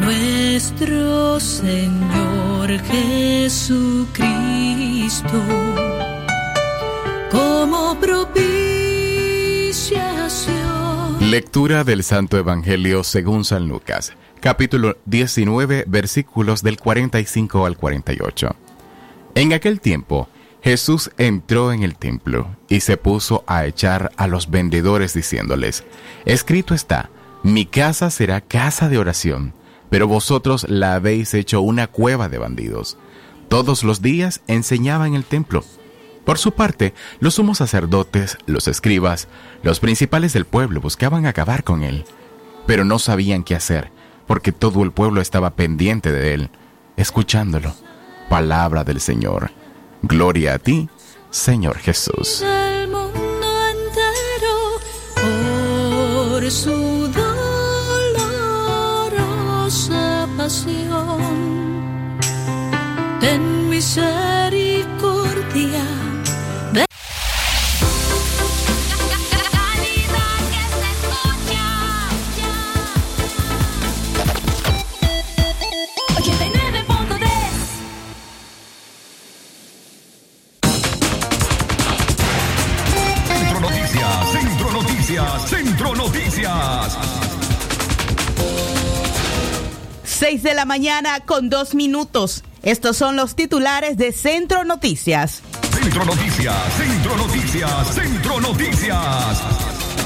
nuestro Señor Jesucristo como propiciación. Lectura del Santo Evangelio según San Lucas, capítulo 19, versículos del 45 al 48. En aquel tiempo, Jesús entró en el templo y se puso a echar a los vendedores diciéndoles, Escrito está, mi casa será casa de oración, pero vosotros la habéis hecho una cueva de bandidos. Todos los días enseñaba en el templo. Por su parte, los sumos sacerdotes, los escribas, los principales del pueblo buscaban acabar con él, pero no sabían qué hacer, porque todo el pueblo estaba pendiente de él, escuchándolo. Palabra del Señor. Gloria a ti, Señor Jesús. El mundo entero por su dolorosa pasión. Ten misericordia. de- Centro Noticias, Centro Noticias. 6 de la mañana con dos minutos. Estos son los titulares de Centro Noticias. Centro Noticias, Centro Noticias, Centro Noticias.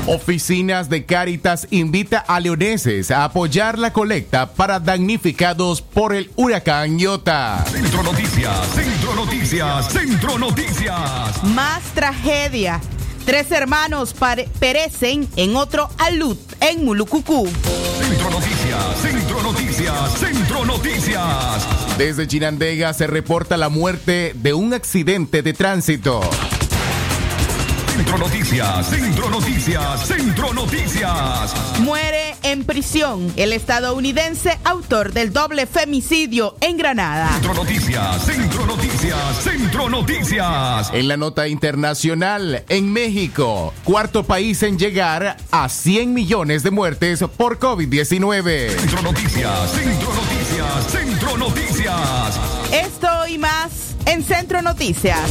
Oficinas de Cáritas invita a leoneses a apoyar la colecta para damnificados por el huracán Iota. Centro Noticias, Centro Noticias, Centro Noticias. Más tragedia. Tres hermanos perecen en otro alud en Mulucucú. Centro Noticias, Centro Noticias, Centro Noticias. Desde Chinandega se reporta la muerte de un accidente de tránsito. Centro Noticias, Centro Noticias, Centro Noticias. Muere en prisión el estadounidense autor del doble femicidio en Granada. Centro Noticias, Centro Noticias, Centro Noticias. En la nota internacional, en México, cuarto país en llegar a 100 millones de muertes por COVID-19. Centro Noticias, Centro Noticias, Centro Noticias. Esto y más en Centro Noticias.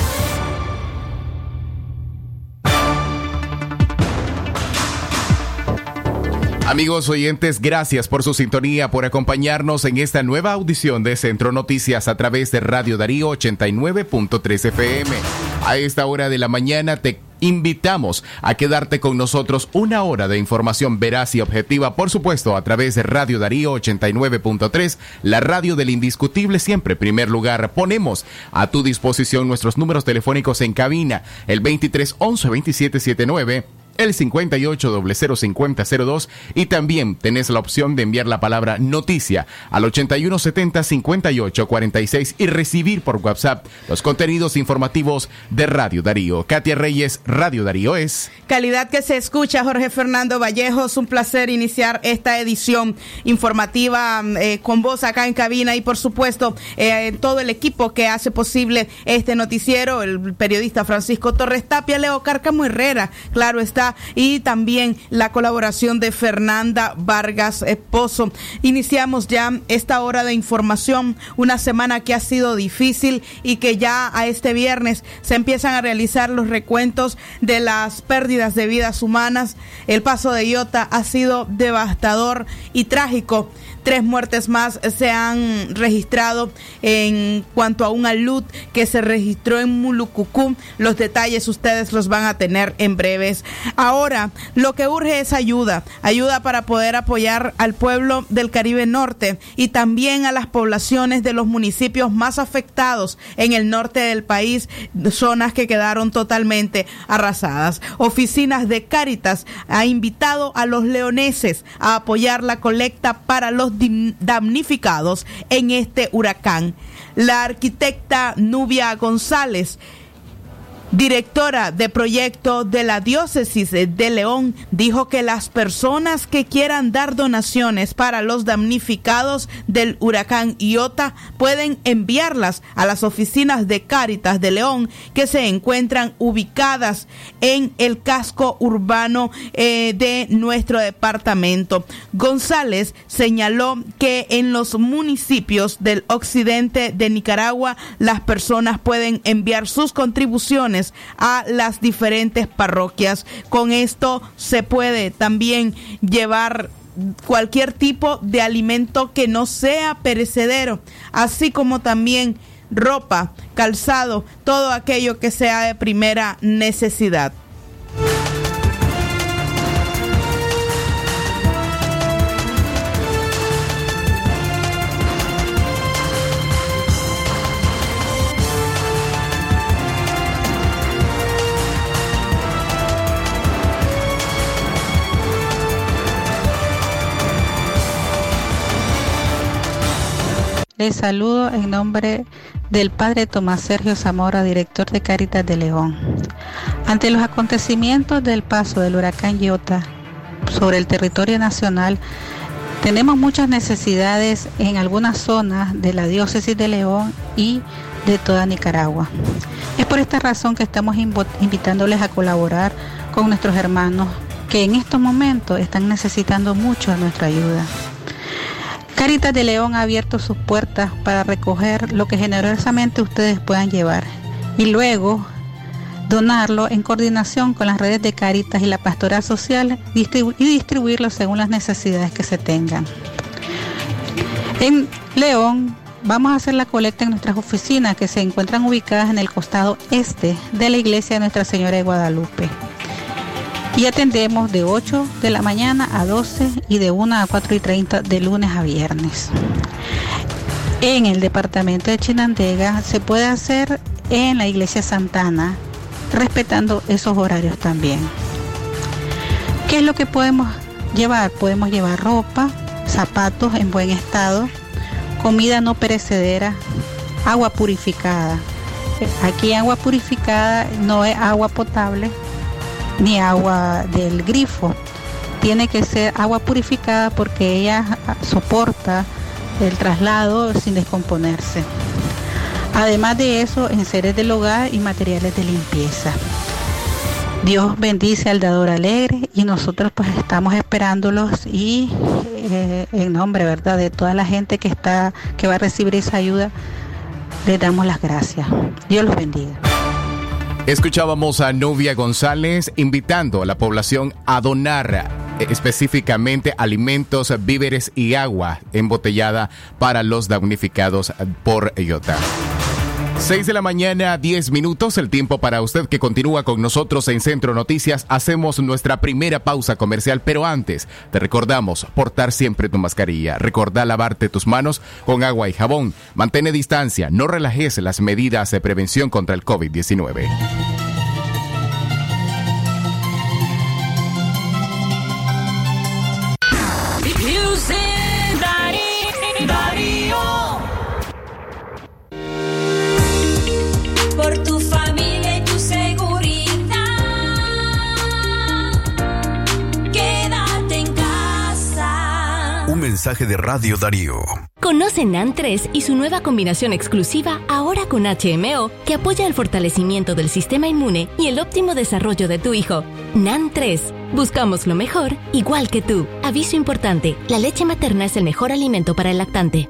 Amigos oyentes, gracias por su sintonía, por acompañarnos en esta nueva audición de Centro Noticias a través de Radio Darío 89.3 FM. A esta hora de la mañana te invitamos a quedarte con nosotros una hora de información veraz y objetiva, por supuesto, a través de Radio Darío 89.3, la radio del indiscutible siempre primer lugar. Ponemos a tu disposición nuestros números telefónicos en cabina, el 23 11 27 79 el 58005002 y también tenés la opción de enviar la palabra noticia al 8170-5846 y recibir por WhatsApp los contenidos informativos de Radio Darío. Katia Reyes, Radio Darío es... Calidad que se escucha, Jorge Fernando Vallejos. Un placer iniciar esta edición informativa eh, con vos acá en cabina y, por supuesto, eh, todo el equipo que hace posible este noticiero, el periodista Francisco Torres Tapia, Leo Cárcamo Herrera, claro está, y también la colaboración de Fernanda Vargas Pozo. Iniciamos ya esta hora de información, una semana que ha sido difícil y que ya a este viernes se empiezan a realizar los recuentos de las pérdidas de vidas humanas. El paso de Iota ha sido devastador y trágico. Tres muertes más se han registrado en cuanto a un alud que se registró en Mulucucú. Los detalles ustedes los van a tener en breves. Ahora, lo que urge es ayuda, ayuda para poder apoyar al pueblo del Caribe Norte y también a las poblaciones de los municipios más afectados en el norte del país, zonas que quedaron totalmente arrasadas. Oficinas de Cáritas ha invitado a los leoneses a apoyar la colecta para los damnificados en este huracán. La arquitecta Nubia González directora de proyecto de la diócesis de León, dijo que las personas que quieran dar donaciones para los damnificados del huracán Iota pueden enviarlas a las oficinas de Cáritas de León que se encuentran ubicadas en el casco urbano eh, de nuestro departamento. González señaló que en los municipios del occidente de Nicaragua las personas pueden enviar sus contribuciones a las diferentes parroquias. Con esto se puede también llevar cualquier tipo de alimento que no sea perecedero, así como también ropa, calzado, todo aquello que sea de primera necesidad. Les saludo en nombre del Padre Tomás Sergio Zamora, director de Caritas de León. Ante los acontecimientos del paso del huracán Iota sobre el territorio nacional, tenemos muchas necesidades en algunas zonas de la diócesis de León y de toda Nicaragua. Es por esta razón que estamos invitándoles a colaborar con nuestros hermanos que en estos momentos están necesitando mucho nuestra ayuda. Caritas de León ha abierto sus puertas para recoger lo que generosamente ustedes puedan llevar y luego donarlo en coordinación con las redes de Caritas y la Pastoral Social y distribuirlo según las necesidades que se tengan. En León vamos a hacer la colecta en nuestras oficinas que se encuentran ubicadas en el costado este de la iglesia de Nuestra Señora de Guadalupe y atendemos de 8 de la mañana a 12 y de 1 a 4 y 30 de lunes a viernes. En el departamento de Chinandega se puede hacer en la iglesia Santana, respetando esos horarios también. ¿Qué es lo que podemos llevar? Podemos llevar ropa, zapatos en buen estado, comida no perecedera, agua purificada. Aquí agua purificada no es agua potable, ni agua del grifo. Tiene que ser agua purificada porque ella soporta el traslado sin descomponerse. Además de eso, en seres del hogar y materiales de limpieza. Dios bendice al dador alegre y nosotros pues estamos esperándolos y eh, en nombre, ¿verdad?, de toda la gente que está que va a recibir esa ayuda, les damos las gracias. Dios los bendiga. Escuchábamos a Novia González invitando a la población a donar eh, específicamente alimentos, víveres y agua embotellada para los damnificados por IOTA. 6 de la mañana, 10 minutos, el tiempo para usted que continúa con nosotros en Centro Noticias. Hacemos nuestra primera pausa comercial, pero antes te recordamos portar siempre tu mascarilla, recordar lavarte tus manos con agua y jabón, mantén distancia, no relajes las medidas de prevención contra el COVID-19. Mensaje de Radio Darío. Conoce NAN 3 y su nueva combinación exclusiva ahora con HMO que apoya el fortalecimiento del sistema inmune y el óptimo desarrollo de tu hijo. NAN 3. Buscamos lo mejor, igual que tú. Aviso importante, la leche materna es el mejor alimento para el lactante.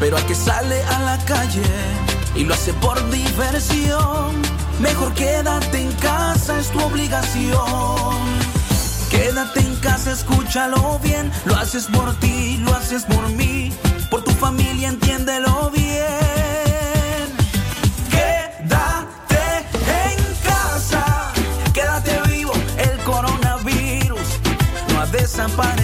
Pero al que sale a la calle y lo hace por diversión, mejor quédate en casa, es tu obligación. Quédate en casa, escúchalo bien, lo haces por ti, lo haces por mí, por tu familia, entiéndelo bien. Quédate en casa, quédate vivo, el coronavirus no ha desaparecido.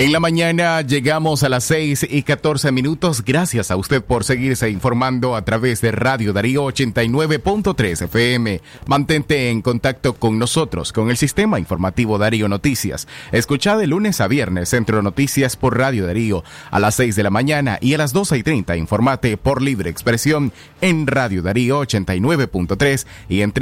En la mañana llegamos a las 6 y 14 minutos. Gracias a usted por seguirse informando a través de Radio Darío 89.3 FM. Mantente en contacto con nosotros, con el sistema informativo Darío Noticias. Escucha de lunes a viernes Centro Noticias por Radio Darío a las 6 de la mañana y a las 12 y 30 informate por libre expresión en Radio Darío 89.3 y en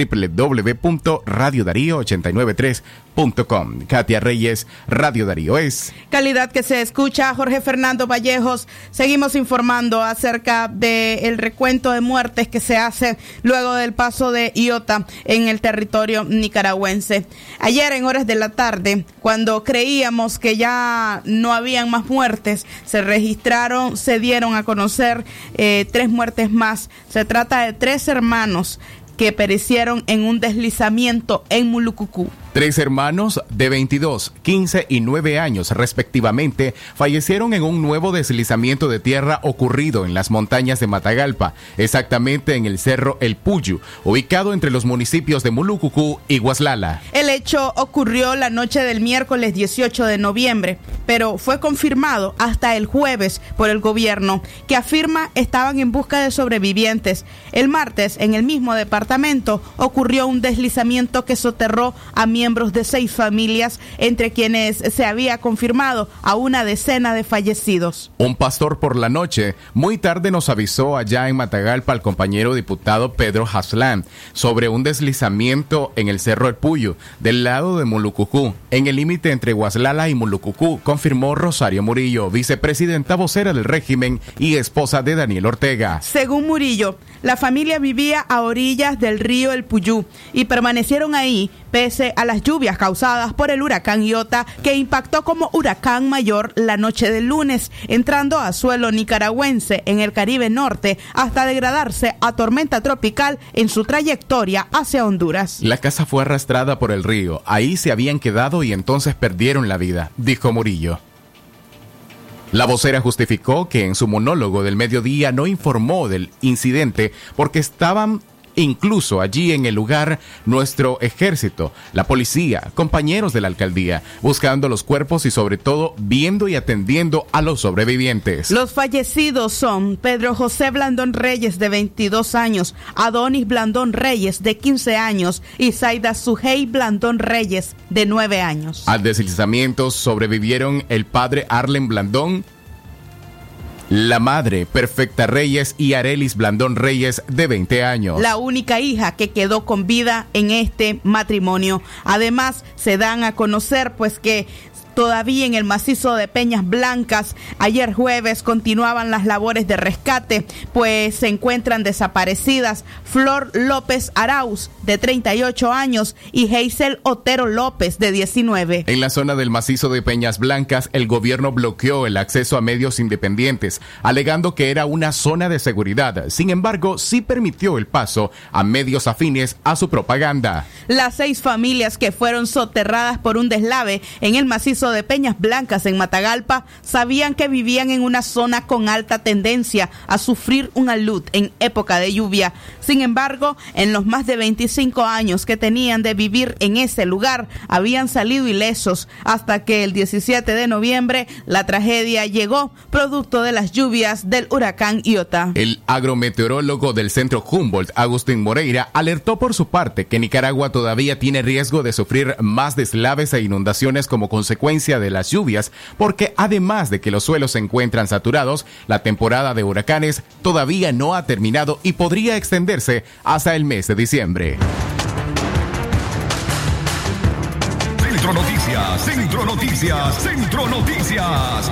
www.radiodarío893.com. Katia Reyes, Radio Darío es calidad que se escucha. Jorge Fernando Vallejos, seguimos informando acerca del recuento de muertes que se hace luego del paso de Iota en el territorio nicaragüense. Ayer en horas de la tarde, cuando creíamos que ya no habían más muertes, se registraron, se dieron a conocer eh, tres muertes más. Se trata de tres hermanos que perecieron en un deslizamiento en Mulucucú. Tres hermanos de 22, 15 y 9 años respectivamente fallecieron en un nuevo deslizamiento de tierra ocurrido en las montañas de Matagalpa, exactamente en el cerro El Puyu, ubicado entre los municipios de Mulucucú y Guaslala. El hecho ocurrió la noche del miércoles 18 de noviembre, pero fue confirmado hasta el jueves por el gobierno, que afirma estaban en busca de sobrevivientes. El martes, en el mismo departamento, ocurrió un deslizamiento que soterró a miembros de seis familias, entre quienes se había confirmado a una decena de fallecidos. Un pastor por la noche muy tarde nos avisó allá en Matagalpa al compañero diputado Pedro Haslán sobre un deslizamiento en el Cerro El Puyo, del lado de Mulucucú, en el límite entre Guaslala y Mulucucú, confirmó Rosario Murillo, vicepresidenta vocera del régimen y esposa de Daniel Ortega. Según Murillo, la familia vivía a orillas del río El Puyú y permanecieron ahí pese a las lluvias causadas por el huracán Iota que impactó como huracán mayor la noche del lunes, entrando a suelo nicaragüense en el Caribe Norte hasta degradarse a tormenta tropical en su trayectoria hacia Honduras. La casa fue arrastrada por el río, ahí se habían quedado y entonces perdieron la vida, dijo Murillo. La vocera justificó que en su monólogo del mediodía no informó del incidente porque estaban incluso allí en el lugar nuestro ejército, la policía, compañeros de la alcaldía, buscando los cuerpos y sobre todo viendo y atendiendo a los sobrevivientes. Los fallecidos son Pedro José Blandón Reyes de 22 años, Adonis Blandón Reyes de 15 años y Zaida Sujei Blandón Reyes de 9 años. Al deslizamiento sobrevivieron el padre Arlen Blandón, la madre, Perfecta Reyes y Arelis Blandón Reyes, de 20 años. La única hija que quedó con vida en este matrimonio. Además, se dan a conocer pues que todavía en el macizo de Peñas Blancas. Ayer jueves continuaban las labores de rescate, pues se encuentran desaparecidas Flor López Arauz, de 38 años, y Hazel Otero López, de 19. En la zona del macizo de Peñas Blancas, el gobierno bloqueó el acceso a medios independientes, alegando que era una zona de seguridad. Sin embargo, sí permitió el paso a medios afines a su propaganda. Las seis familias que fueron soterradas por un deslave en el macizo de Peñas Blancas en Matagalpa sabían que vivían en una zona con alta tendencia a sufrir un alud en época de lluvia. Sin embargo, en los más de 25 años que tenían de vivir en ese lugar, habían salido ilesos hasta que el 17 de noviembre la tragedia llegó producto de las lluvias del huracán Iota. El agrometeorólogo del centro Humboldt, Agustín Moreira, alertó por su parte que Nicaragua todavía tiene riesgo de sufrir más deslaves e inundaciones como consecuencia de las lluvias, porque además de que los suelos se encuentran saturados, la temporada de huracanes todavía no ha terminado y podría extenderse hasta el mes de diciembre. Centro Noticias, Centro Noticias, Centro Noticias.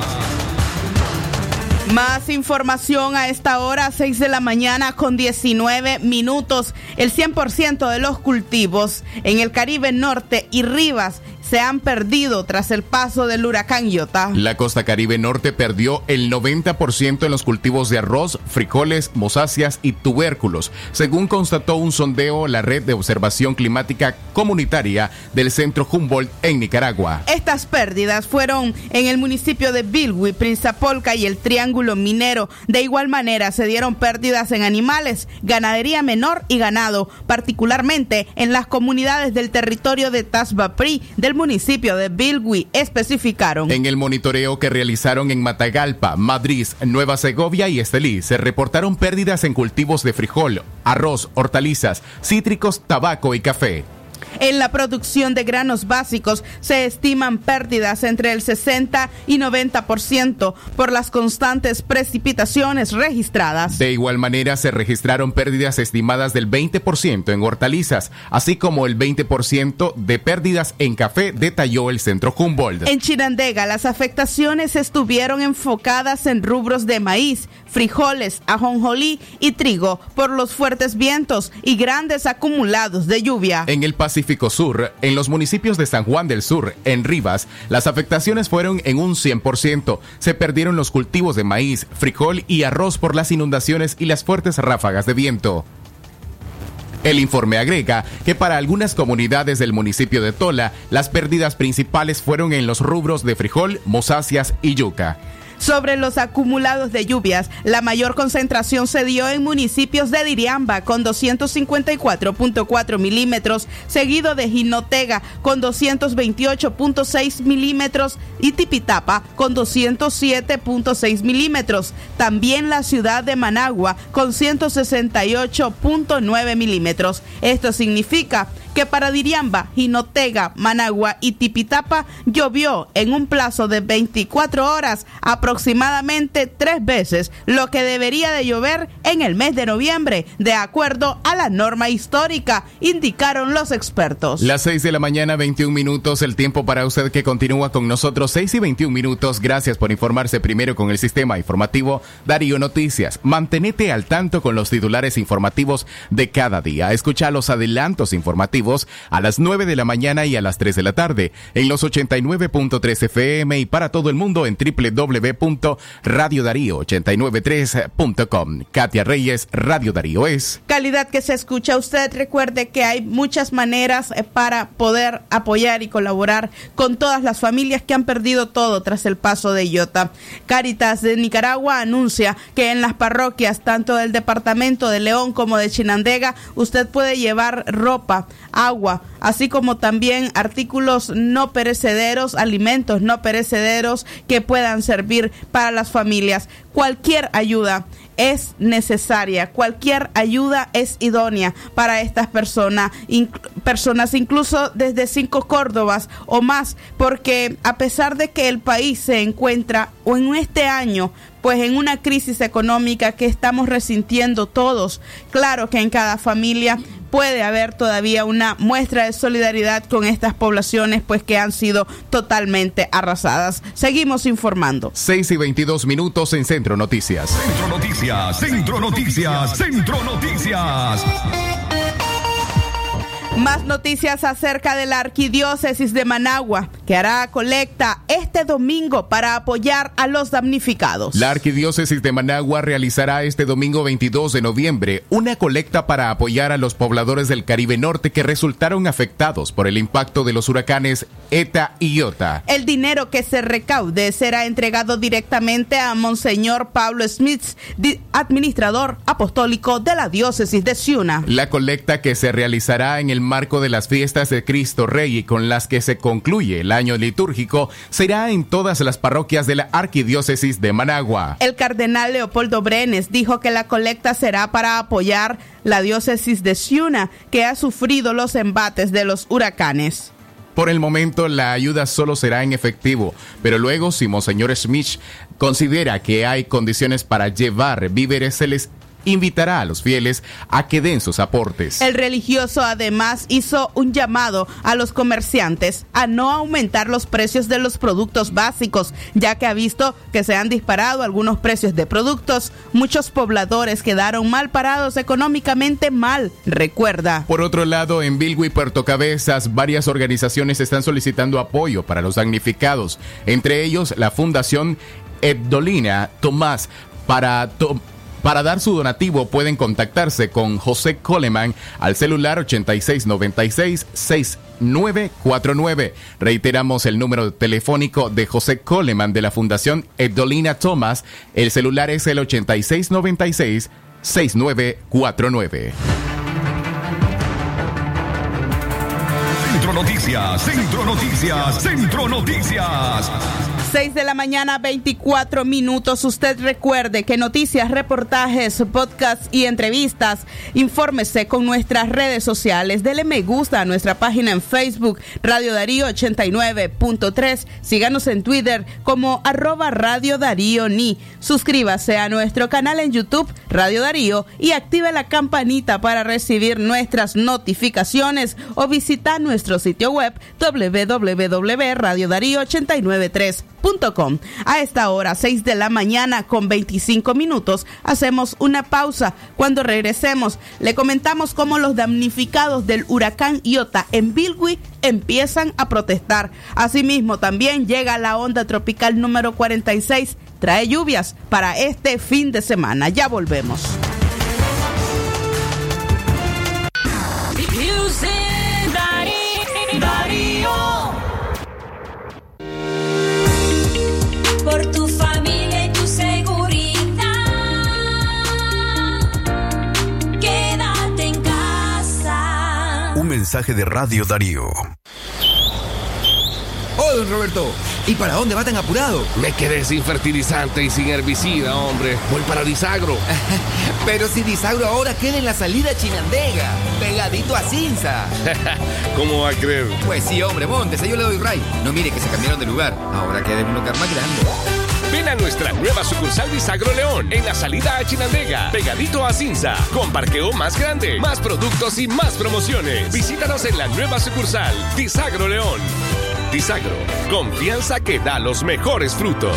Más información a esta hora, 6 de la mañana con 19 minutos. El 100% de los cultivos en el Caribe Norte y Rivas se han perdido tras el paso del huracán Iota. La costa caribe norte perdió el 90% en los cultivos de arroz, frijoles, mosáceas y tubérculos, según constató un sondeo la red de observación climática comunitaria del Centro Humboldt en Nicaragua. Estas pérdidas fueron en el municipio de Bilwi, Prinzapolca y el Triángulo Minero. De igual manera, se dieron pérdidas en animales, ganadería menor y ganado, particularmente en las comunidades del territorio de Tasbapri, del municipio de Bilwi especificaron. En el monitoreo que realizaron en Matagalpa, Madrid, Nueva Segovia y Estelí, se reportaron pérdidas en cultivos de frijol, arroz, hortalizas, cítricos, tabaco y café. En la producción de granos básicos se estiman pérdidas entre el 60 y 90% por las constantes precipitaciones registradas. De igual manera, se registraron pérdidas estimadas del 20% en hortalizas, así como el 20% de pérdidas en café, detalló el Centro Humboldt. En Chinandega, las afectaciones estuvieron enfocadas en rubros de maíz, frijoles, ajonjolí y trigo por los fuertes vientos y grandes acumulados de lluvia. En el Pacífico Sur, en los municipios de San Juan del Sur, en Rivas, las afectaciones fueron en un 100%. Se perdieron los cultivos de maíz, frijol y arroz por las inundaciones y las fuertes ráfagas de viento. El informe agrega que para algunas comunidades del municipio de Tola, las pérdidas principales fueron en los rubros de frijol, mosáceas y yuca. Sobre los acumulados de lluvias, la mayor concentración se dio en municipios de Diriamba con 254.4 milímetros, seguido de Jinotega con 228.6 milímetros y Tipitapa con 207.6 milímetros. También la ciudad de Managua con 168.9 milímetros. Esto significa que para Diriamba, Jinotega, Managua y Tipitapa llovió en un plazo de 24 horas aproximadamente tres veces lo que debería de llover en el mes de noviembre, de acuerdo a la norma histórica, indicaron los expertos. Las 6 de la mañana, 21 minutos, el tiempo para usted que continúa con nosotros, 6 y 21 minutos. Gracias por informarse primero con el sistema informativo Darío Noticias. Mantenete al tanto con los titulares informativos de cada día. Escucha los adelantos informativos a las 9 de la mañana y a las 3 de la tarde en los 89.3 FM y para todo el mundo en www.radiodarío893.com. Katia Reyes, Radio Darío es. Calidad que se escucha. Usted recuerde que hay muchas maneras eh, para poder apoyar y colaborar con todas las familias que han perdido todo tras el paso de Iota. Caritas de Nicaragua anuncia que en las parroquias, tanto del departamento de León como de Chinandega, usted puede llevar ropa, agua, así como también artículos no perecederos, alimentos no perecederos que puedan servir para las familias. Cualquier ayuda es necesaria, cualquier ayuda es idónea para estas personas, personas incluso desde cinco Córdobas o más, porque a pesar de que el país se encuentra o en este año pues en una crisis económica que estamos resintiendo todos. Claro que en cada familia puede haber todavía una muestra de solidaridad con estas poblaciones, pues que han sido totalmente arrasadas. Seguimos informando. 6 y 22 minutos en Centro Noticias. Centro Noticias, Centro Noticias, Centro Noticias. Más noticias acerca de la arquidiócesis de Managua, que hará colecta este domingo para apoyar a los damnificados. La arquidiócesis de Managua realizará este domingo 22 de noviembre una colecta para apoyar a los pobladores del Caribe Norte que resultaron afectados por el impacto de los huracanes ETA y IOTA. El dinero que se recaude será entregado directamente a Monseñor Pablo Smith, administrador apostólico de la diócesis de Ciuna. La colecta que se realizará en el marco de las fiestas de Cristo Rey y con las que se concluye el año litúrgico será en todas las parroquias de la Arquidiócesis de Managua. El cardenal Leopoldo Brenes dijo que la colecta será para apoyar la diócesis de Ciuna, que ha sufrido los embates de los huracanes. Por el momento la ayuda solo será en efectivo, pero luego si Monseñor Smith considera que hay condiciones para llevar víveres, se les invitará a los fieles a que den sus aportes. El religioso además hizo un llamado a los comerciantes a no aumentar los precios de los productos básicos, ya que ha visto que se han disparado algunos precios de productos. Muchos pobladores quedaron mal parados económicamente mal, recuerda. Por otro lado, en Bilwi, Puerto Cabezas, varias organizaciones están solicitando apoyo para los damnificados, entre ellos la Fundación Ebdolina Tomás para para dar su donativo pueden contactarse con José Coleman al celular 8696-6949. Reiteramos el número telefónico de José Coleman de la Fundación Edolina Thomas. El celular es el 8696-6949. Centro Noticias, Centro Noticias, Centro Noticias. 6 de la mañana, 24 minutos. Usted recuerde que noticias, reportajes, podcasts y entrevistas, infórmese con nuestras redes sociales. Dele me gusta a nuestra página en Facebook, Radio Darío 89.3. Síganos en Twitter como arroba Radio Darío Ni. Suscríbase a nuestro canal en YouTube, Radio Darío, y active la campanita para recibir nuestras notificaciones o visita nuestro sitio web www.radiodarío893. A esta hora, 6 de la mañana con 25 minutos, hacemos una pausa. Cuando regresemos, le comentamos cómo los damnificados del huracán Iota en Bilwi empiezan a protestar. Asimismo, también llega la onda tropical número 46. Trae lluvias para este fin de semana. Ya volvemos. Mensaje de Radio Darío. Oh, don Roberto, ¿y para dónde va tan apurado? Me quedé sin fertilizante y sin herbicida, hombre. Voy para Disagro. Pero si Disagro ahora queda en la salida Chinandega, pegadito a Cinza. ¿Cómo va a creer? Pues sí, hombre, montese, yo le doy ray. No mire que se cambiaron de lugar. Ahora queda en un lugar más grande. Ven a nuestra nueva sucursal Disagro León, en la salida a Chinandega, pegadito a Cinza, con parqueo más grande, más productos y más promociones. Visítanos en la nueva sucursal Disagro León. Disagro, confianza que da los mejores frutos.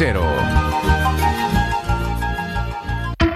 cero.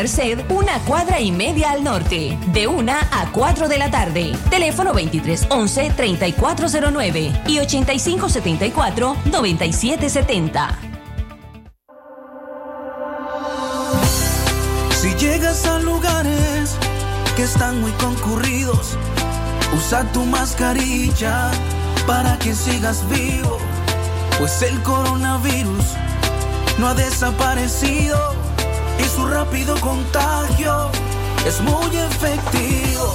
Merced, una cuadra y media al norte, de 1 a 4 de la tarde. Teléfono 2311-3409 y 8574-9770. Si llegas a lugares que están muy concurridos, usa tu mascarilla para que sigas vivo, pues el coronavirus no ha desaparecido y su rápido contagio es muy efectivo.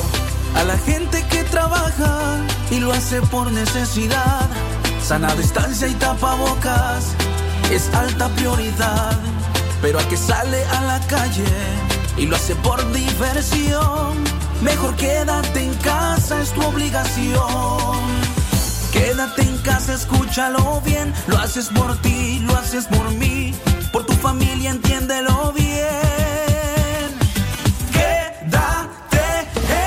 A la gente que trabaja y lo hace por necesidad, sana distancia y tapabocas es alta prioridad. Pero al que sale a la calle y lo hace por diversión, mejor quédate en casa, es tu obligación. Quédate en casa, escúchalo bien, lo haces por ti, lo haces por mí, por tu familia, entiéndelo bien. Quédate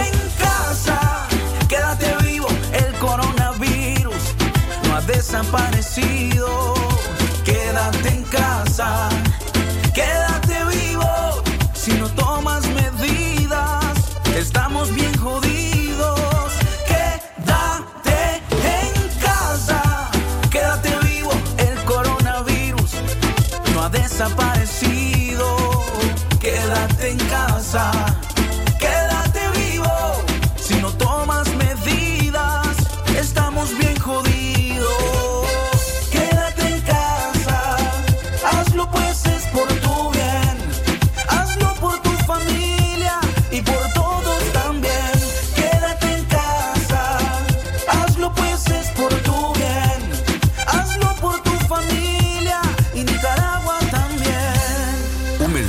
en casa, quédate vivo, el coronavirus no ha desaparecido.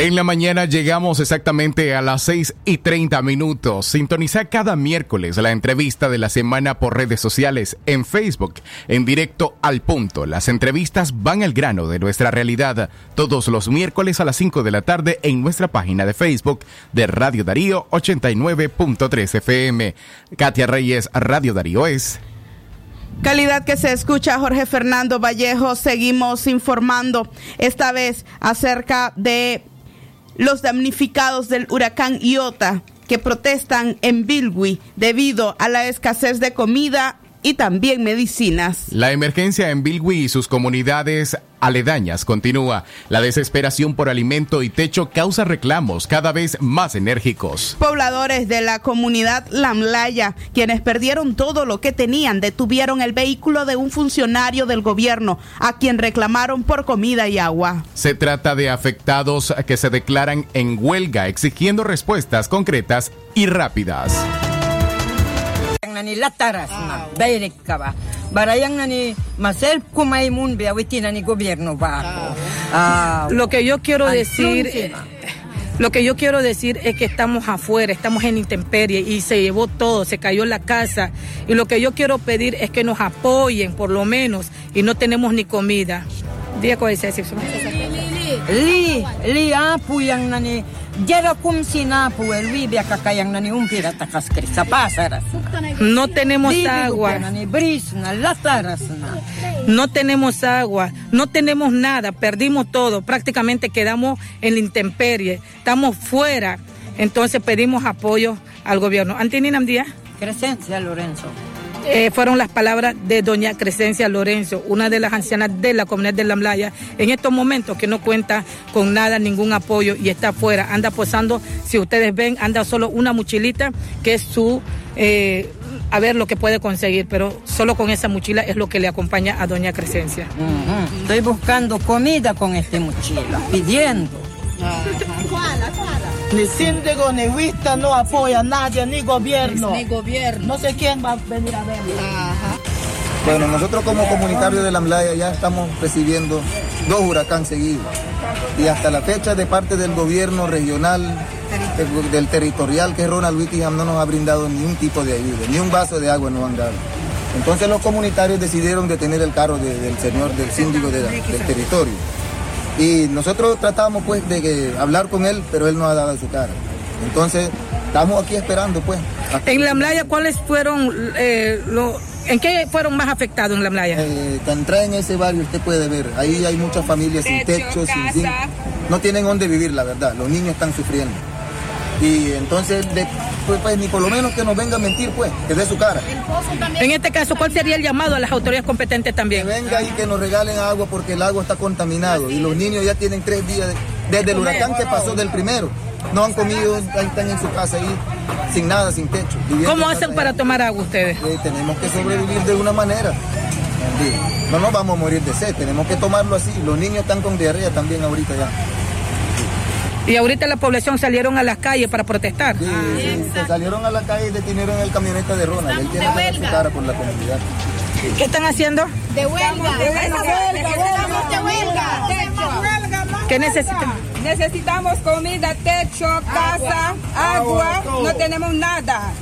En la mañana llegamos exactamente a las 6 y 30 minutos. Sintoniza cada miércoles la entrevista de la semana por redes sociales en Facebook, en directo al punto. Las entrevistas van al grano de nuestra realidad todos los miércoles a las 5 de la tarde en nuestra página de Facebook de Radio Darío 89.3 FM. Katia Reyes, Radio Darío es. Calidad que se escucha, Jorge Fernando Vallejo. Seguimos informando esta vez acerca de los damnificados del huracán Iota que protestan en Bilwi debido a la escasez de comida y también medicinas. La emergencia en Bilwi y sus comunidades aledañas continúa. La desesperación por alimento y techo causa reclamos cada vez más enérgicos. Pobladores de la comunidad Lamlaya, quienes perdieron todo lo que tenían, detuvieron el vehículo de un funcionario del gobierno, a quien reclamaron por comida y agua. Se trata de afectados que se declaran en huelga exigiendo respuestas concretas y rápidas. Nani lataras na bayrek kaba barayang nani masel kumay mun be awiti nani gobierno ba ah Lo que yo quiero decir, eh, lo que yo quiero decir es que estamos afuera, estamos en intemperie y se llevó todo, se cayó la casa. Y lo que yo quiero pedir es que nos apoyen por lo menos y no tenemos ni comida. Con ese li li apu yang nani sinapu el bibia kakayang nani umpira takas krisa pasaras No tenemos agua. No tenemos agua, no tenemos nada, perdimos todo, prácticamente quedamos en la intemperie, estamos fuera. Entonces pedimos apoyo al gobierno. Antinina Díaz. Crescencia Lorenzo. Eh, fueron las palabras de doña Crescencia Lorenzo, una de las ancianas de la comunidad de Lamlaya, en estos momentos que no cuenta con nada, ningún apoyo y está afuera, anda posando, si ustedes ven, anda solo una mochilita que es su, eh, a ver lo que puede conseguir, pero solo con esa mochila es lo que le acompaña a doña Crescencia. Estoy buscando comida con este mochila, pidiendo. Ni síndico ni vista no apoya a nadie, ni gobierno. Ni gobierno. No sé quién va a venir a verlo. Bueno, nosotros como comunitarios de la Amlaya ya estamos recibiendo dos huracanes seguidos. Y hasta la fecha de parte del gobierno regional, del, del territorial que es Ronald Whittingham, no nos ha brindado ni un tipo de ayuda, ni un vaso de agua nos han dado. Entonces los comunitarios decidieron detener el carro de- del señor, del síndico de la- del territorio. Y nosotros tratamos pues de que- hablar con él, pero él no ha dado su cara. Entonces estamos aquí esperando pues. En Lamlaya, ¿cuáles fueron, eh, lo- en qué fueron más afectados en Lamlaya? Eh, cuando entra en ese barrio usted puede ver, ahí hay muchas familias sin techo, sin zinc. no tienen dónde vivir la verdad, los niños están sufriendo. Y entonces, de- pues, pues, ni por lo menos que nos venga a mentir pues, que dé su cara. En este caso, ¿cuál sería el llamado a las autoridades competentes también? Que venga y que nos regalen agua porque el agua está contaminado y los niños ya tienen tres días de- desde el huracán que pasó del primero. No han comido, ahí están en su casa ahí sin nada, sin techo. ¿Cómo en hacen para tomar agua ustedes? Eh, tenemos que sobrevivir de una manera. Sí, No nos vamos a morir de sed, tenemos que tomarlo así. Los niños están con diarrea también ahorita ya. Y ahorita la población salieron a las calles para protestar. Sí, se salieron a la calle y detuvieron el camioneta de Ronald. Él tiene que cara por la comunidad. ¿Qué están haciendo? De huelga. De huelga. Estamos de huelga. ¿Qué necesitan? Necesitamos comida, techo, casa, agua. No tenemos nada.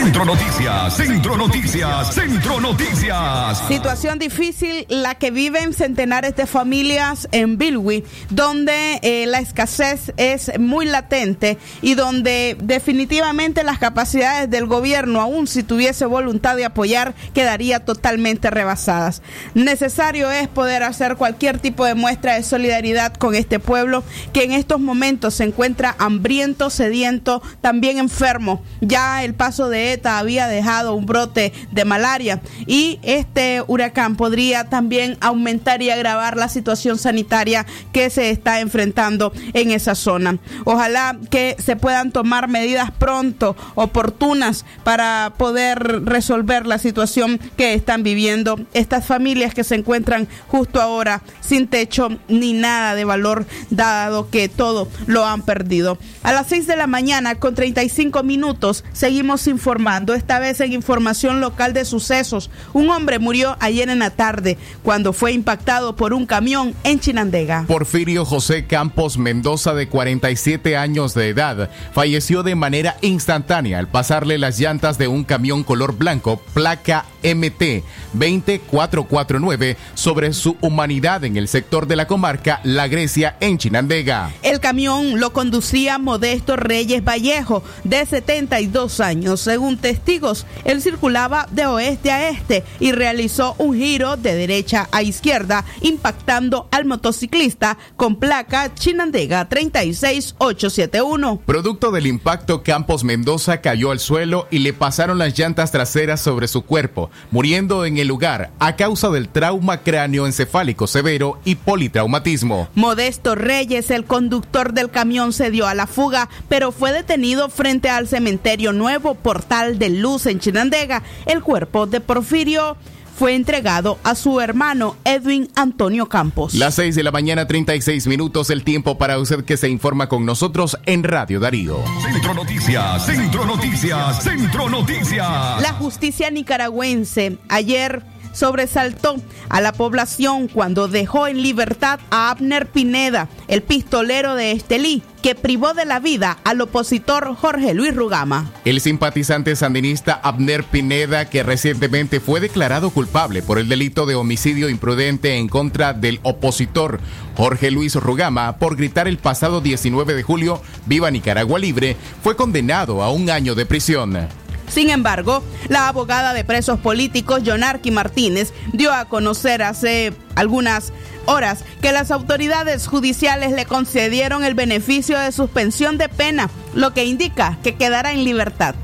Centro Noticias, Centro Noticias, Centro Noticias. Situación difícil la que viven centenares de familias en Bilwi, donde eh, la escasez es muy latente y donde definitivamente las capacidades del gobierno, aun si tuviese voluntad de apoyar, quedaría totalmente rebasadas. Necesario es poder hacer cualquier tipo de muestra de solidaridad con este pueblo que en estos momentos se encuentra hambriento, sediento, también enfermo. Ya el paso de Había dejado un brote de malaria y este huracán podría también aumentar y agravar la situación sanitaria que se está enfrentando en esa zona. Ojalá que se puedan tomar medidas pronto, oportunas, para poder resolver la situación que están viviendo estas familias que se encuentran justo ahora sin techo ni nada de valor, dado que todo lo han perdido. A las 6 de la mañana, con 35 minutos, seguimos informando, esta vez en información local de sucesos. Un hombre murió ayer en la tarde cuando fue impactado por un camión en Chinandega. Porfirio José Campos Mendoza, de 47 años de edad, falleció de manera instantánea al pasarle las llantas de un camión color blanco, placa MT 20449, sobre su humanidad en el sector de la comarca La Grecia, en Chinandega. El camión lo conducía Modesto Reyes Vallejo, de 72 años. Según testigos, él circulaba de oeste a este y realizó un giro de derecha a izquierda, impactando al motociclista con placa Chinandega 36871. Producto del impacto, Campos Mendoza cayó al suelo y le pasaron las llantas traseras sobre su cuerpo, muriendo en el lugar a causa del trauma cráneoencefálico severo y politraumatismo. Modesto Reyes, el conductor del camión, se dio a la fuga, pero fue detenido frente al cementerio Nuevo Portal de Luz en Chinandega. El cuerpo de Porfirio fue entregado a su hermano Edwin Antonio Campos. Las 6 de la mañana, 36 minutos, el tiempo para usted que se informa con nosotros en Radio Darío. Centro Noticias, Centro Noticias, Centro Noticias. La justicia nicaragüense ayer sobresaltó a la población cuando dejó en libertad a Abner Pineda, el pistolero de Estelí, que privó de la vida al opositor Jorge Luis Rugama. El simpatizante sandinista Abner Pineda, que recientemente fue declarado culpable por el delito de homicidio imprudente en contra del opositor Jorge Luis Rugama por gritar el pasado 19 de julio Viva Nicaragua Libre, fue condenado a un año de prisión. Sin embargo, la abogada de presos políticos, Yonarqui Martínez, dio a conocer hace algunas horas que las autoridades judiciales le concedieron el beneficio de suspensión de pena, lo que indica que quedará en libertad.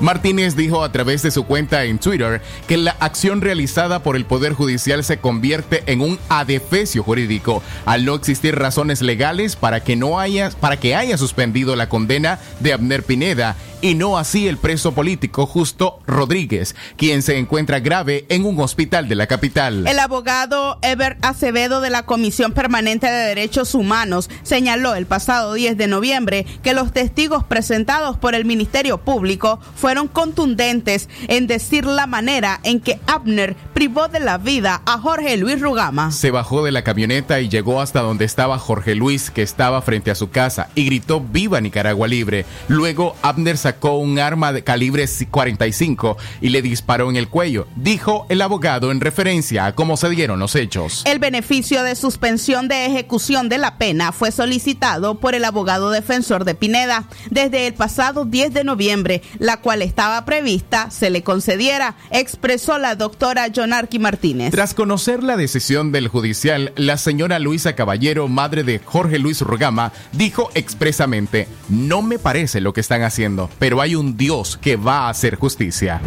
Martínez dijo a través de su cuenta en Twitter que la acción realizada por el Poder Judicial se convierte en un adefesio jurídico al no existir razones legales para que no haya para que haya suspendido la condena de Abner Pineda y no así el preso político Justo Rodríguez, quien se encuentra grave en un hospital de la capital. El abogado Ever Acevedo de la Comisión Permanente de Derechos Humanos señaló el pasado 10 de noviembre que los testigos presentados por el Ministerio Público fueron contundentes en decir la manera en que Abner privó de la vida a Jorge Luis Rugama. Se bajó de la camioneta y llegó hasta donde estaba Jorge Luis, que estaba frente a su casa, y gritó Viva Nicaragua Libre. Luego Abner sacó un arma de calibre 45 y le disparó en el cuello, dijo el abogado en referencia a cómo se dieron los hechos. El beneficio de suspensión de ejecución de la pena fue solicitado por el abogado defensor de Pineda desde el pasado 10 de noviembre, la cual estaba prevista se le concediera, expresó la doctora Jonarqui Martínez. Tras conocer la decisión del judicial, la señora Luisa Caballero, madre de Jorge Luis Rugama, dijo expresamente, no me parece lo que están haciendo, pero hay un Dios que va a hacer justicia.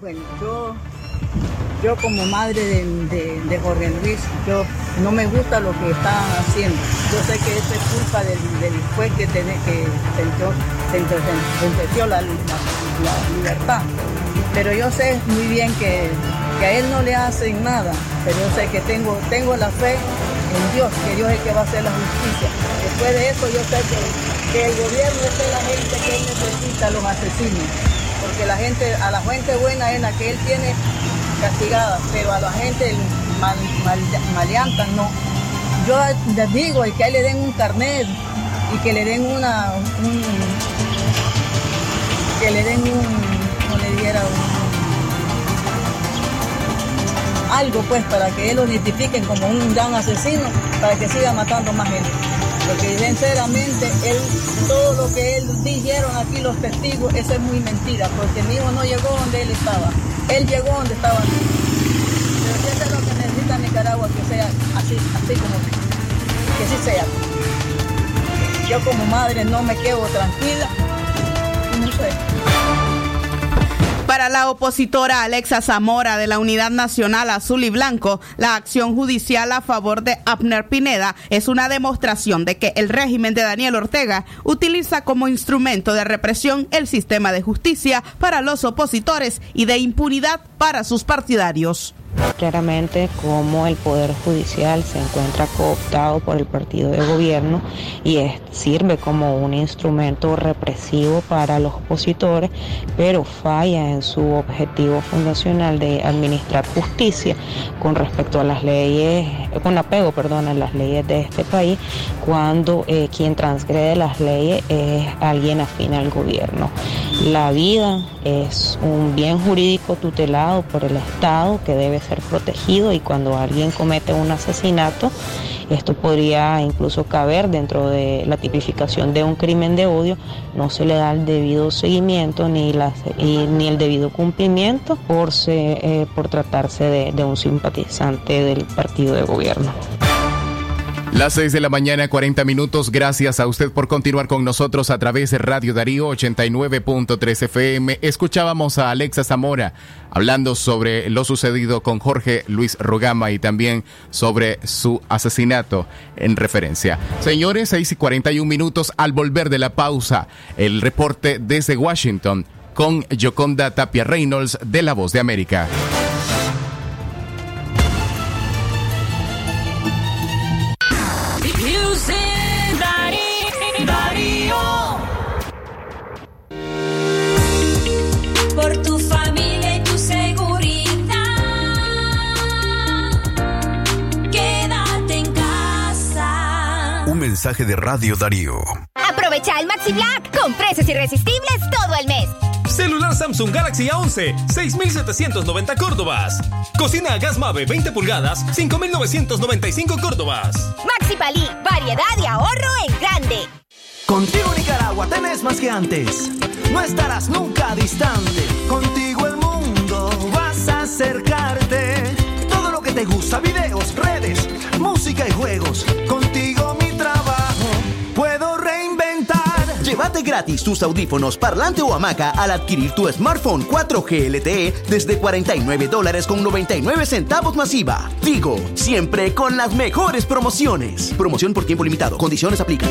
Bueno, yo, yo como madre de, de- Jorge Luis, yo no me gusta lo que están haciendo. Yo sé que eso es culpa del, del juez que, tiene, que sentenció la, la- la libertad. Pero yo sé muy bien que, que a él no le hacen nada, pero yo sé que tengo, tengo la fe en Dios, que Dios es el que va a hacer la justicia. Después de eso yo sé que, el gobierno es la gente que él necesita, los asesinos porque la gente, a la gente buena es la que él tiene castigada, pero a la gente mal, mal- maleanta no. Yo les digo y que le den un carnet y que le den una, un- que le den un, como le diera un- algo pues para que él lo identifiquen como un gran asesino, para que siga matando más gente. Porque sinceramente, él, todo lo que él dijeron aquí los testigos, eso es muy mentira, porque mi hijo no llegó donde él estaba, él llegó donde estaba. Pero eso es lo que necesita Nicaragua, que sea así, así como que sí sea. Yo como madre no me quedo tranquila, Para la opositora Alexa Zamora de la Unidad Nacional Azul y Blanco, la acción judicial a favor de Abner Pineda es una demostración de que el régimen de Daniel Ortega utiliza como instrumento de represión el sistema de justicia para los opositores y de impunidad para sus partidarios. Claramente cómo el Poder Judicial se encuentra cooptado por el partido de gobierno y sirve como un instrumento represivo para los opositores, pero falla en su objetivo fundacional de administrar justicia con respecto a las leyes, con apego, perdón, a las leyes de este país, cuando eh, quien transgrede las leyes es alguien afín al gobierno. La vida es un bien jurídico tutelado por el Estado que debe ser protegido y cuando alguien comete un asesinato Esto podría incluso caber dentro de la tipificación de un crimen de odio. No se le da el debido seguimiento ni, ni el debido cumplimiento por, eh, por tratarse de un simpatizante del partido de gobierno. Las 6 de la mañana, 40 minutos. Gracias a usted por continuar con nosotros a través de Radio Darío 89.3 FM. Escuchábamos a Alexa Zamora hablando sobre lo sucedido con Jorge Luis Rogama y también sobre su asesinato en referencia. Señores, 6 y 41 minutos al volver de la pausa. El reporte desde Washington con Yoconda Tapia Reynolds de La Voz de América. Mensaje de Radio Darío. Aprovecha el Maxi Black con precios irresistibles todo el mes. Celular Samsung Galaxy A11, 6,790 Córdobas. Cocina a gas Mave 20 pulgadas, 5,995 Córdobas. Maxi Palí, variedad y ahorro en grande. Contigo Nicaragua tenés más que antes. No estarás nunca distante. Contigo el mundo vas a acercarte. Todo lo que te gusta, videos, redes, música y juegos. Contigo Llévate gratis tus audífonos, parlante o hamaca al adquirir tu smartphone 4G LTE desde 49 dólares con 99 centavos masiva. Digo, siempre con las mejores promociones. Promoción por tiempo limitado. Condiciones aplican.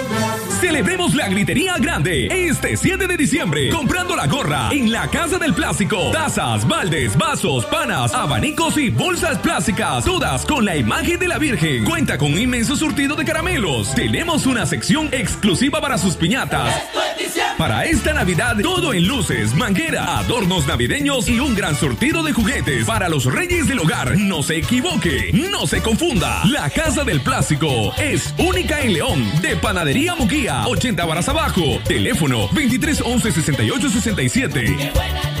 Celebremos la gritería grande este 7 de diciembre comprando la gorra en la Casa del Plástico. Tazas, baldes, vasos, panas, abanicos y bolsas plásticas, todas con la imagen de la Virgen. Cuenta con un inmenso surtido de caramelos. Tenemos una sección exclusiva para sus piñatas. Para esta Navidad, todo en luces, manguera, adornos navideños y un gran surtido de juguetes para los reyes del hogar. No se equivoque, no se confunda. La Casa del Plástico es única en León, de Panadería Muguía 80 varas abajo. Teléfono 23 11 68 67.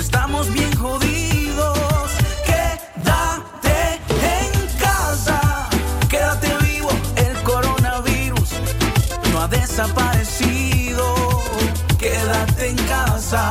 Estamos bien jodidos. Quédate en casa. Quédate vivo. El coronavirus no ha desaparecido. Quédate en casa.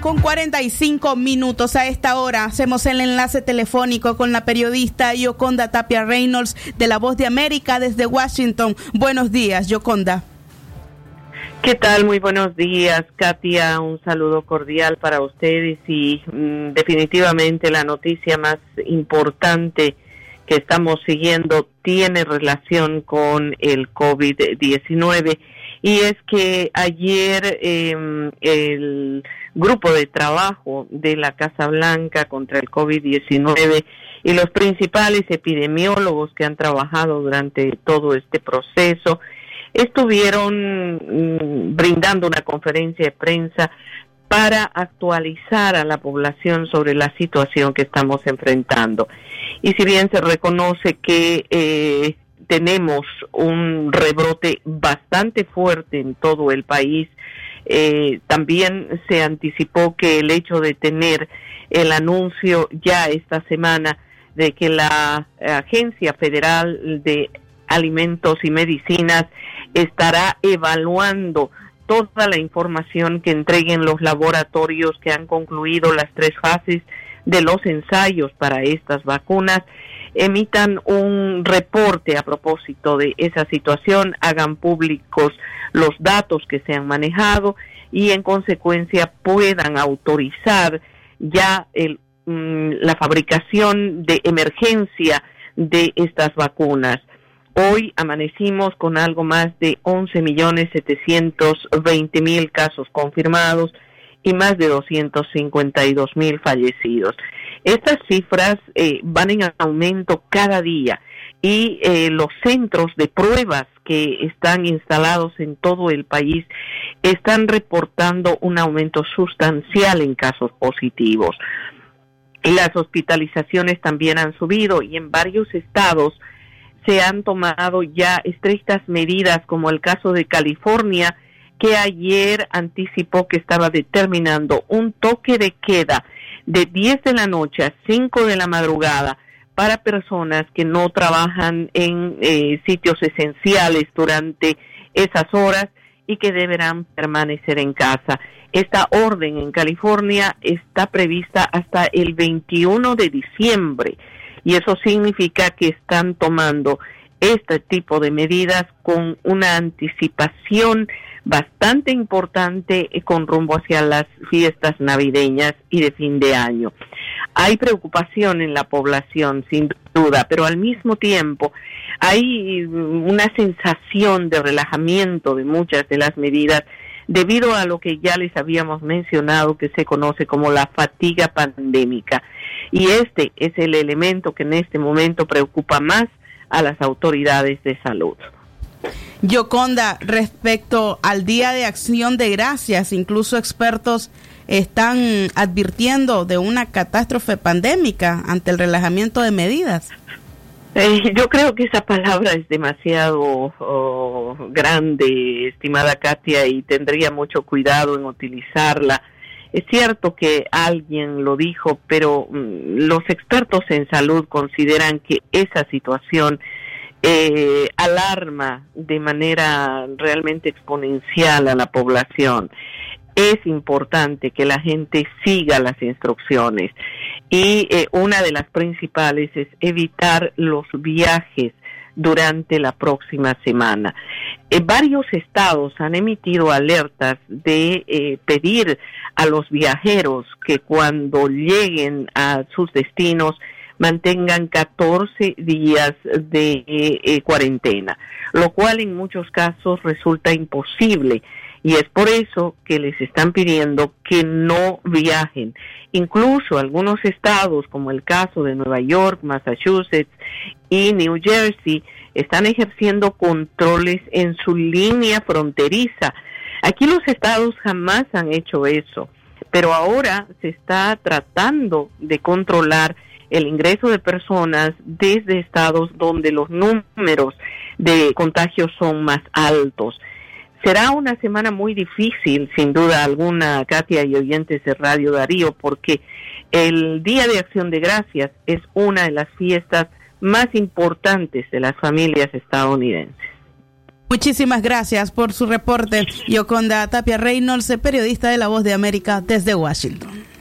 Con 45 minutos a esta hora. Hacemos el enlace telefónico con la periodista Yoconda Tapia Reynolds de La Voz de América desde Washington. Buenos días, Yoconda. ¿Qué tal? Muy buenos días, Katia. Un saludo cordial para ustedes y mm, definitivamente la noticia más importante que estamos siguiendo tiene relación con el COVID-19 y es que ayer em, el grupo de trabajo de la Casa Blanca contra el COVID-19 y los principales epidemiólogos que han trabajado durante todo este proceso estuvieron mm, brindando una conferencia de prensa para actualizar a la población sobre la situación que estamos enfrentando. Y si bien se reconoce que eh, tenemos un rebrote bastante fuerte en todo el país. Eh, también se anticipó que el hecho de tener el anuncio ya esta semana de que la Agencia Federal de Alimentos y Medicinas estará evaluando toda la información que entreguen los laboratorios que han concluido las tres fases de los ensayos para estas vacunas emitan un reporte a propósito de esa situación, hagan públicos los datos que se han manejado y en consecuencia puedan autorizar ya el, mm, la fabricación de emergencia de estas vacunas. Hoy amanecimos con algo más de 11 millones 720 mil casos confirmados y más de 252 mil fallecidos. Estas cifras eh, van en aumento cada día y eh, los centros de pruebas que están instalados en todo el país están reportando un aumento sustancial en casos positivos. Las hospitalizaciones también han subido y en varios estados se han tomado ya estrictas medidas, como el caso de California, que ayer anticipó que estaba determinando un toque de queda de 10 de la noche a 5 de la madrugada para personas que no trabajan en eh, sitios esenciales durante esas horas y que deberán permanecer en casa. Esta orden en California está prevista hasta el 21 de diciembre y eso significa que están tomando este tipo de medidas con una anticipación bastante importante eh, con rumbo hacia las fiestas navideñas y de fin de año. Hay preocupación en la población, sin duda, pero al mismo tiempo hay una sensación de relajamiento de muchas de las medidas debido a lo que ya les habíamos mencionado que se conoce como la fatiga pandémica. Y este es el elemento que en este momento preocupa más a las autoridades de salud. Yoconda, respecto al Día de Acción de Gracias, incluso expertos están advirtiendo de una catástrofe pandémica ante el relajamiento de medidas. Eh, yo creo que esa palabra es demasiado oh, grande, estimada Katia, y tendría mucho cuidado en utilizarla. Es cierto que alguien lo dijo, pero mm, los expertos en salud consideran que esa situación eh, alarma de manera realmente exponencial a la población. Es importante que la gente siga las instrucciones y eh, una de las principales es evitar los viajes durante la próxima semana. Eh, varios estados han emitido alertas de eh, pedir a los viajeros que cuando lleguen a sus destinos mantengan 14 días de eh, cuarentena, lo cual en muchos casos resulta imposible y es por eso que les están pidiendo que no viajen. Incluso algunos estados, como el caso de Nueva York, Massachusetts y New Jersey, están ejerciendo controles en su línea fronteriza. Aquí los estados jamás han hecho eso, pero ahora se está tratando de controlar el ingreso de personas desde estados donde los números de contagios son más altos. Será una semana muy difícil, sin duda alguna, Katia y oyentes de Radio Darío, porque el Día de Acción de Gracias es una de las fiestas más importantes de las familias estadounidenses. Muchísimas gracias por su reporte. Yoconda Tapia Reynolds, periodista de La Voz de América desde Washington.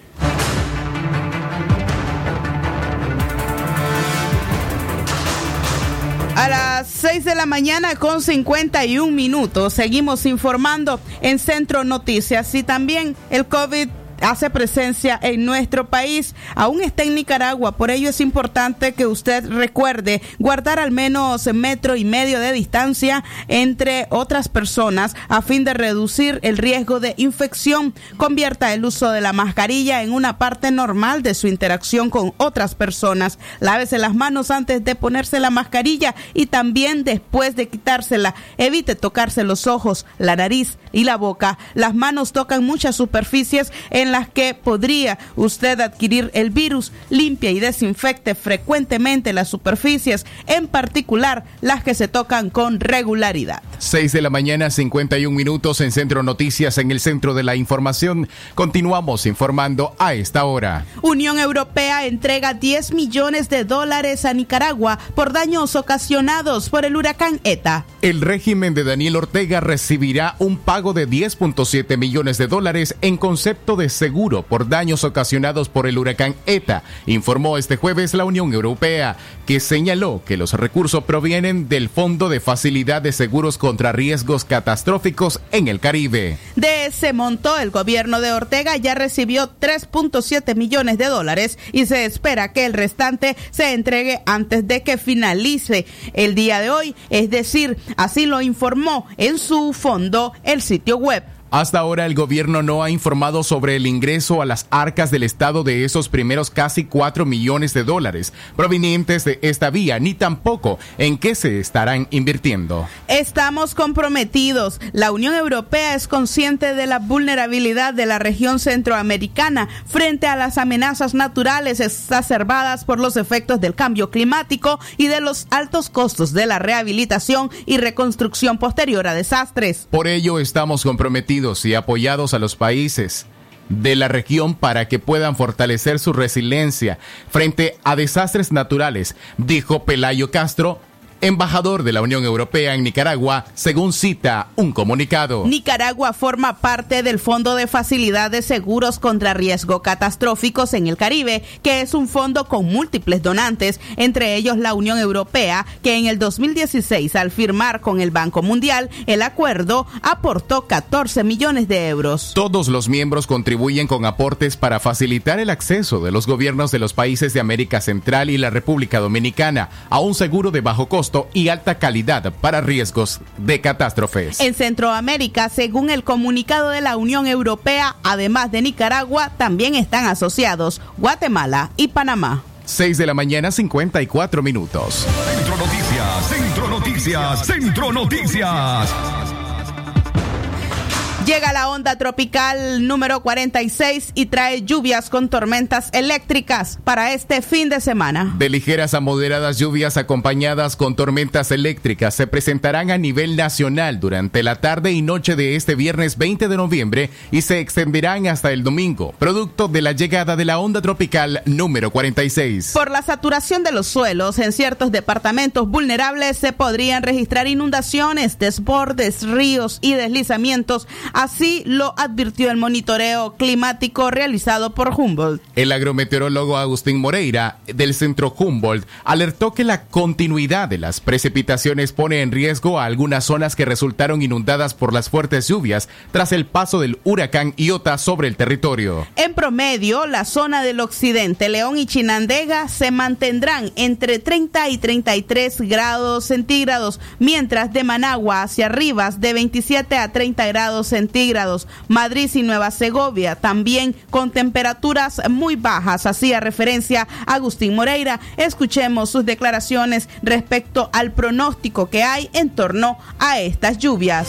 A las 6 de la mañana con 51 minutos seguimos informando en Centro Noticias. Y también el COVID hace presencia en nuestro país, aún está en Nicaragua, por ello es importante que usted recuerde guardar al menos metro y medio de distancia entre otras personas a fin de reducir el riesgo de infección. Convierta el uso de la mascarilla en una parte normal de su interacción con otras personas. Lávese las manos antes de ponerse la mascarilla y también después de quitársela. Evite tocarse los ojos, la nariz y la boca. Las manos tocan muchas superficies en las que podría usted adquirir el virus. Limpia y desinfecte frecuentemente las superficies, en particular las que se tocan con regularidad. 6 de la mañana, 51 minutos en Centro Noticias, en el centro de la información. Continuamos informando a esta hora. Unión Europea entrega 10 millones de dólares a Nicaragua por daños ocasionados por el huracán ETA. El régimen de Daniel Ortega recibirá un pago de 10.7 millones de dólares en concepto de seguro por daños ocasionados por el huracán ETA, informó este jueves la Unión Europea, que señaló que los recursos provienen del Fondo de Facilidad de Seguros contra Riesgos Catastróficos en el Caribe. De ese monto, el gobierno de Ortega ya recibió 3.7 millones de dólares y se espera que el restante se entregue antes de que finalice el día de hoy, es decir, así lo informó en su fondo el sitio web. Hasta ahora el gobierno no ha informado sobre el ingreso a las arcas del Estado de esos primeros casi 4 millones de dólares provenientes de esta vía, ni tampoco en qué se estarán invirtiendo. Estamos comprometidos. La Unión Europea es consciente de la vulnerabilidad de la región centroamericana frente a las amenazas naturales exacerbadas por los efectos del cambio climático y de los altos costos de la rehabilitación y reconstrucción posterior a desastres. Por ello estamos comprometidos y apoyados a los países de la región para que puedan fortalecer su resiliencia frente a desastres naturales, dijo Pelayo Castro, embajador de la Unión Europea en Nicaragua, según cita un comunicado. Nicaragua forma parte del Fondo de Facilidad de Seguros contra Riesgo Catastróficos en el Caribe, que es un fondo con múltiples donantes, entre ellos la Unión Europea, que en el 2016, al firmar con el Banco Mundial el acuerdo, aportó 14 millones de euros. Todos los miembros contribuyen con aportes para facilitar el acceso de los gobiernos de los países de América Central y la República Dominicana a un seguro de bajo costo y alta calidad para riesgos de catástrofes. En Centroamérica, según el comunicado de la Unión Europea, además de Nicaragua, también están asociados Guatemala y Panamá. 6 de la mañana, 54 minutos. Centro Noticias, Centro Noticias, Centro Noticias. Llega la onda tropical número 46 y trae lluvias con tormentas eléctricas para este fin de semana. De ligeras a moderadas lluvias acompañadas con tormentas eléctricas se presentarán a nivel nacional durante la tarde y noche de este viernes 20 de noviembre y se extenderán hasta el domingo, producto de la llegada de la onda tropical número 46. Por la saturación de los suelos en ciertos departamentos vulnerables se podrían registrar inundaciones, desbordes, ríos y deslizamientos Así lo advirtió el monitoreo climático realizado por Humboldt. El agrometeorólogo Agustín Moreira del centro Humboldt alertó que la continuidad de las precipitaciones pone en riesgo a algunas zonas que resultaron inundadas por las fuertes lluvias tras el paso del huracán Iota sobre el territorio. En promedio, la zona del occidente, León y Chinandega, se mantendrán entre 30 y 33 grados centígrados, mientras de Managua hacia Rivas de 27 a 30 grados centígrados centígrados. Madrid y Nueva Segovia también con temperaturas muy bajas. Hacía referencia Agustín Moreira. Escuchemos sus declaraciones respecto al pronóstico que hay en torno a estas lluvias.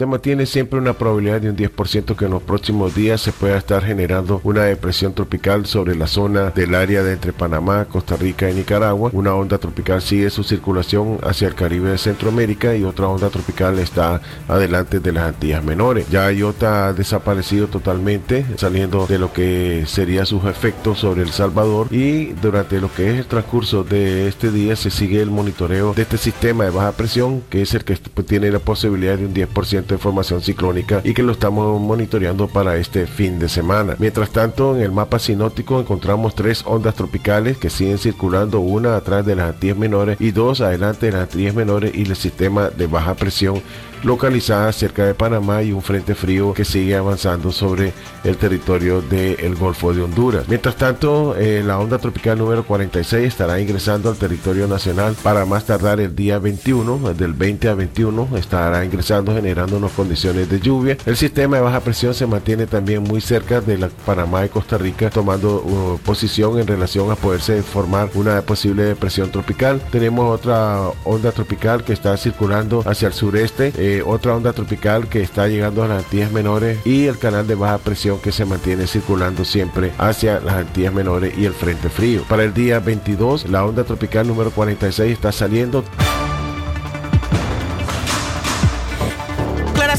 Se mantiene siempre una probabilidad de un 10% que en los próximos días se pueda estar generando una depresión tropical sobre la zona del área de entre Panamá, Costa Rica y Nicaragua. Una onda tropical sigue su circulación hacia el Caribe de Centroamérica y otra onda tropical está adelante de las Antillas Menores. Ya Iota ha desaparecido totalmente, saliendo de lo que sería sus efectos sobre El Salvador y durante lo que es el transcurso de este día se sigue el monitoreo de este sistema de baja presión que es el que tiene la posibilidad de un 10% de formación ciclónica y que lo estamos monitoreando para este fin de semana. Mientras tanto, en el mapa sinóptico encontramos tres ondas tropicales que siguen circulando, una atrás de las Antillas menores y dos adelante de las Antillas menores y el sistema de baja presión localizada cerca de Panamá y un frente frío que sigue avanzando sobre el territorio del Golfo de Honduras. Mientras tanto, eh, la onda tropical número 46 estará ingresando al territorio nacional para más tardar el día 21, del 20 a 21 estará ingresando generando unas condiciones de lluvia. El sistema de baja presión se mantiene también muy cerca de la Panamá y Costa Rica tomando uh, posición en relación a poderse formar una posible depresión tropical. Tenemos otra onda tropical que está circulando hacia el sureste. Eh, otra onda tropical que está llegando a las Antillas Menores y el canal de baja presión que se mantiene circulando siempre hacia las Antillas Menores y el Frente Frío. Para el día 22, la onda tropical número 46 está saliendo.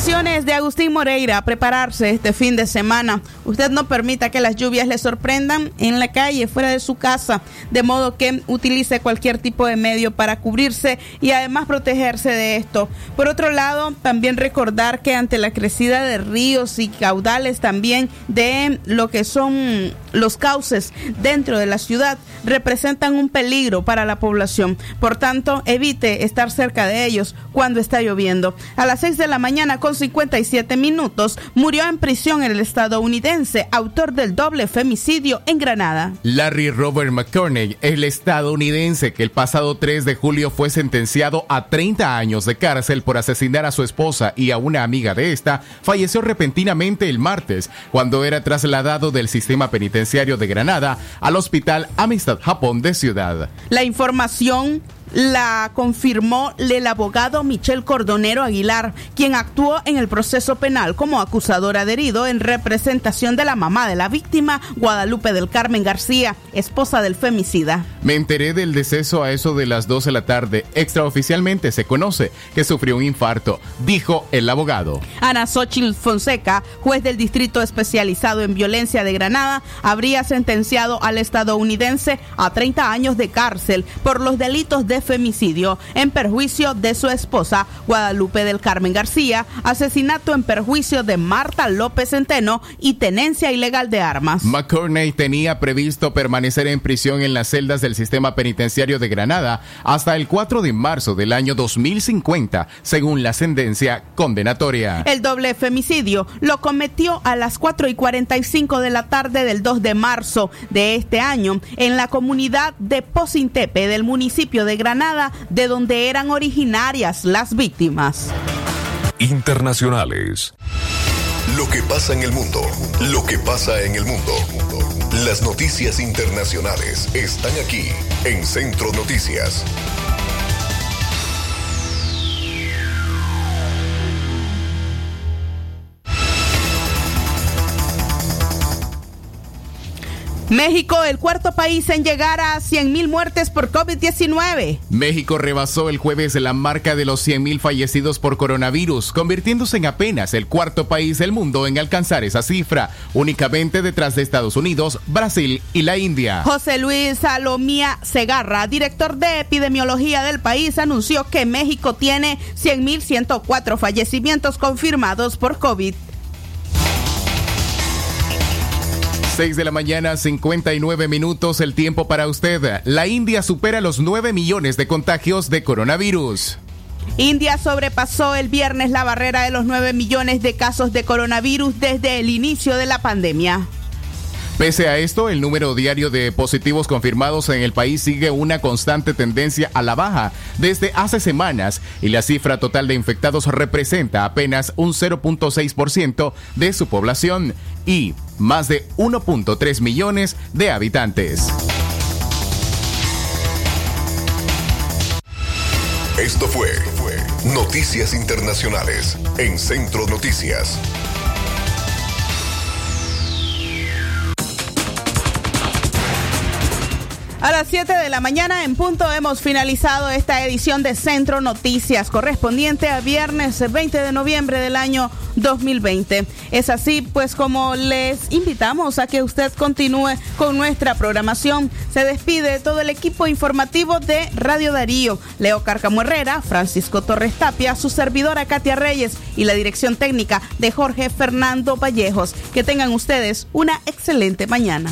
De Agustín Moreira prepararse este fin de semana. Usted no permita que las lluvias le sorprendan en la calle, fuera de su casa, de modo que utilice cualquier tipo de medio para cubrirse y además protegerse de esto. Por otro lado, también recordar que ante la crecida de ríos y caudales también de lo que son los cauces dentro de la ciudad, representan un peligro para la población. Por tanto, evite estar cerca de ellos cuando está lloviendo. A las 6 de la mañana con 57 minutos, murió en prisión el estadounidense, autor del doble femicidio en Granada. Larry Robert McCorney, el estadounidense que el pasado 3 de julio fue sentenciado a 30 años de cárcel por asesinar a su esposa y a una amiga de esta, falleció repentinamente el martes cuando era trasladado del sistema penitenciario de Granada al hospital Amistad Japón de Ciudad. La información la confirmó el abogado Michel Cordonero Aguilar, quien actuó en el proceso penal como acusador adherido en representación de la mamá de la víctima, Guadalupe del Carmen García, esposa del femicida. Me enteré del deceso a eso de las 12 de la tarde. Extraoficialmente se conoce que sufrió un infarto, dijo el abogado. Ana Xochitl Fonseca, juez del Distrito Especializado en Violencia de Granada, habría sentenciado al estadounidense a 30 años de cárcel por los delitos de femicidio en perjuicio de su esposa Guadalupe del Carmen García, asesinato en perjuicio de Marta López Centeno y tenencia ilegal de armas. McCorney tenía previsto permanecer en prisión en las celdas del sistema penitenciario de Granada hasta el 4 de marzo del año 2050, según la sentencia condenatoria. El doble femicidio lo cometió a las 4 y 45 de la tarde del 2 de marzo de este año en la comunidad de Pocintepe del municipio de Granada Granada, de donde eran originarias las víctimas. Internacionales. Lo que pasa en el mundo. Lo que pasa en el mundo. Las noticias internacionales están aquí en Centro Noticias. México, el cuarto país en llegar a 100.000 muertes por COVID-19. México rebasó el jueves la marca de los 100.000 fallecidos por coronavirus, convirtiéndose en apenas el cuarto país del mundo en alcanzar esa cifra, únicamente detrás de Estados Unidos, Brasil y la India. José Luis Salomía Segarra, director de epidemiología del país, anunció que México tiene 100.104 fallecimientos confirmados por COVID. 6 de la mañana, 59 minutos, el tiempo para usted. La India supera los 9 millones de contagios de coronavirus. India sobrepasó el viernes la barrera de los 9 millones de casos de coronavirus desde el inicio de la pandemia. Pese a esto, el número diario de positivos confirmados en el país sigue una constante tendencia a la baja desde hace semanas y la cifra total de infectados representa apenas un 0.6% de su población y más de 1.3 millones de habitantes. Esto fue Noticias internacionales en Centro Noticias. A las 7 de la mañana en punto hemos finalizado esta edición de Centro Noticias correspondiente a viernes 20 de noviembre del año 2020. Es así pues como les invitamos a que usted continúe con nuestra programación. Se despide todo el equipo informativo de Radio Darío, Leo Carcamo Herrera, Francisco Torres Tapia, su servidora Katia Reyes y la dirección técnica de Jorge Fernando Vallejos. Que tengan ustedes una excelente mañana.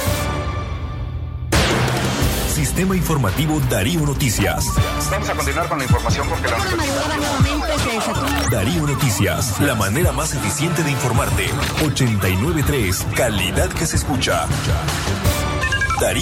Sistema Informativo Darío Noticias. Vamos a continuar con la información porque la Darío Noticias, la manera más eficiente de informarte. 893, calidad que se escucha.